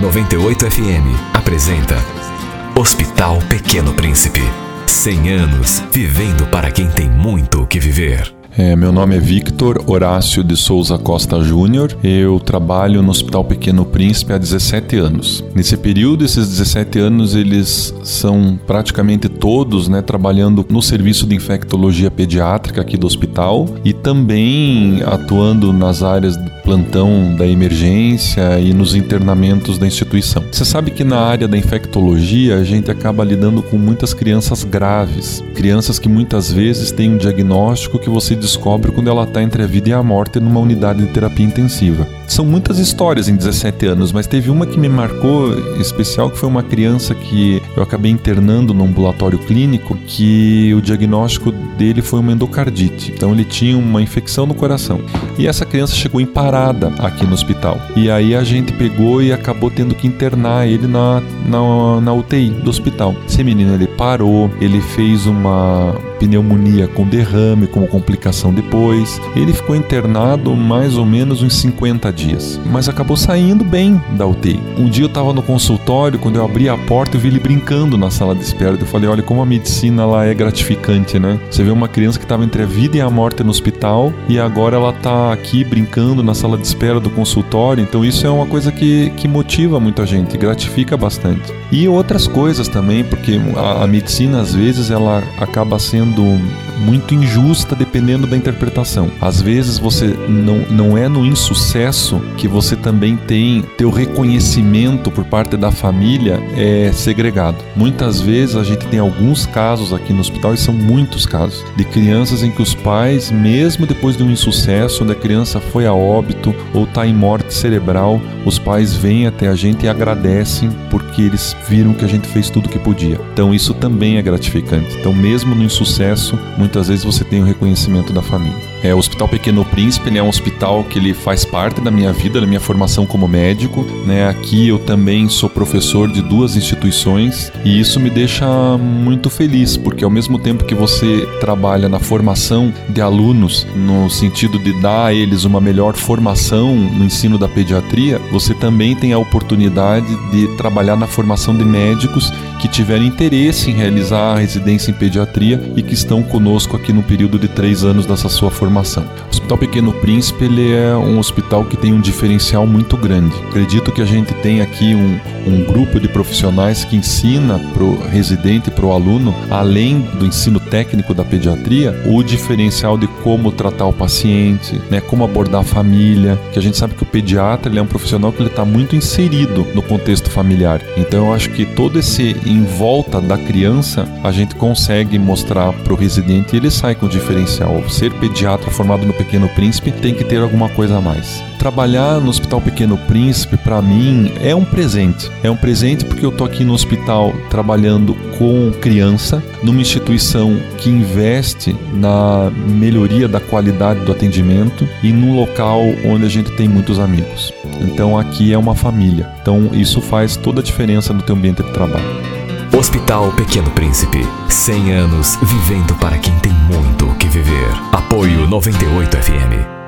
98 FM apresenta Hospital Pequeno Príncipe. 100 anos vivendo para quem tem muito o que viver. É, meu nome é Victor Horácio de Souza Costa Júnior. Eu trabalho no Hospital Pequeno Príncipe há 17 anos. Nesse período, esses 17 anos, eles são praticamente todos né, trabalhando no serviço de infectologia pediátrica aqui do hospital e também atuando nas áreas plantão da emergência e nos internamentos da instituição. Você sabe que na área da infectologia a gente acaba lidando com muitas crianças graves, crianças que muitas vezes têm um diagnóstico que você descobre quando ela está entre a vida e a morte numa unidade de terapia intensiva. São muitas histórias em 17 anos, mas teve uma que me marcou especial, que foi uma criança que eu acabei internando no ambulatório clínico, que o diagnóstico dele foi uma endocardite. Então ele tinha uma infecção no coração. E essa criança chegou em aqui no hospital. E aí a gente pegou e acabou tendo que internar ele na, na, na UTI do hospital. Esse menino ele parou, ele fez uma pneumonia com derrame, como complicação depois. Ele ficou internado mais ou menos uns 50 dias, mas acabou saindo bem da UTI. Um dia eu estava no consultório, quando eu abri a porta, eu vi ele brincando na sala de espera. Eu falei: olha como a medicina lá é gratificante, né? Você vê uma criança que estava entre a vida e a morte no hospital e agora ela está aqui brincando na sala de espera do consultório. Então isso é uma coisa que, que motiva muito a gente, gratifica bastante. E outras coisas também, porque a, a medicina às vezes ela acaba sendo muito injusta dependendo da interpretação. Às vezes você não, não é no insucesso que você também tem teu reconhecimento por parte da família é segregado. Muitas vezes a gente tem alguns casos aqui no hospital e são muitos casos de crianças em que os pais, mesmo depois de um insucesso, onde a criança foi a óbito ou está em morte cerebral, os pais vêm até a gente e agradecem porque eles viram que a gente fez tudo o que podia. Então isso também é gratificante. Então mesmo no insucesso, muitas vezes você tem o reconhecimento da família. É, o Hospital Pequeno Príncipe ele é um hospital que ele faz parte da minha vida, da minha formação como médico. Né? Aqui eu também sou professor de duas instituições e isso me deixa muito feliz, porque ao mesmo tempo que você trabalha na formação de alunos, no sentido de dar a eles uma melhor formação no ensino da pediatria, você também tem a oportunidade de trabalhar na formação de médicos que tiverem interesse em realizar a residência em pediatria e que estão conosco aqui no período de três anos dessa sua formação. O Hospital Pequeno Príncipe ele é um hospital que tem um diferencial muito grande. Acredito que a gente tem aqui um, um grupo de profissionais que ensina para o residente, para o aluno, além do ensino técnico da pediatria, o diferencial de como tratar o paciente, né, como abordar a família, que a gente sabe que o pediatra ele é um profissional que ele está muito inserido no contexto familiar. Então eu acho que todo esse em volta da criança, a gente consegue mostrar para o residente e ele sai com o diferencial. Ser pediatra formado no Pequeno Príncipe tem que ter alguma coisa a mais. Trabalhar no Hospital Pequeno Príncipe, para mim, é um presente. É um presente porque eu tô aqui no hospital trabalhando com criança, numa instituição que investe na melhoria da qualidade do atendimento e num local onde a gente tem muitos amigos. Então aqui é uma família. Então isso faz toda a diferença no teu ambiente de trabalho. Hospital Pequeno Príncipe. 100 anos vivendo para quem tem muito o que viver. Apoio 98 FM.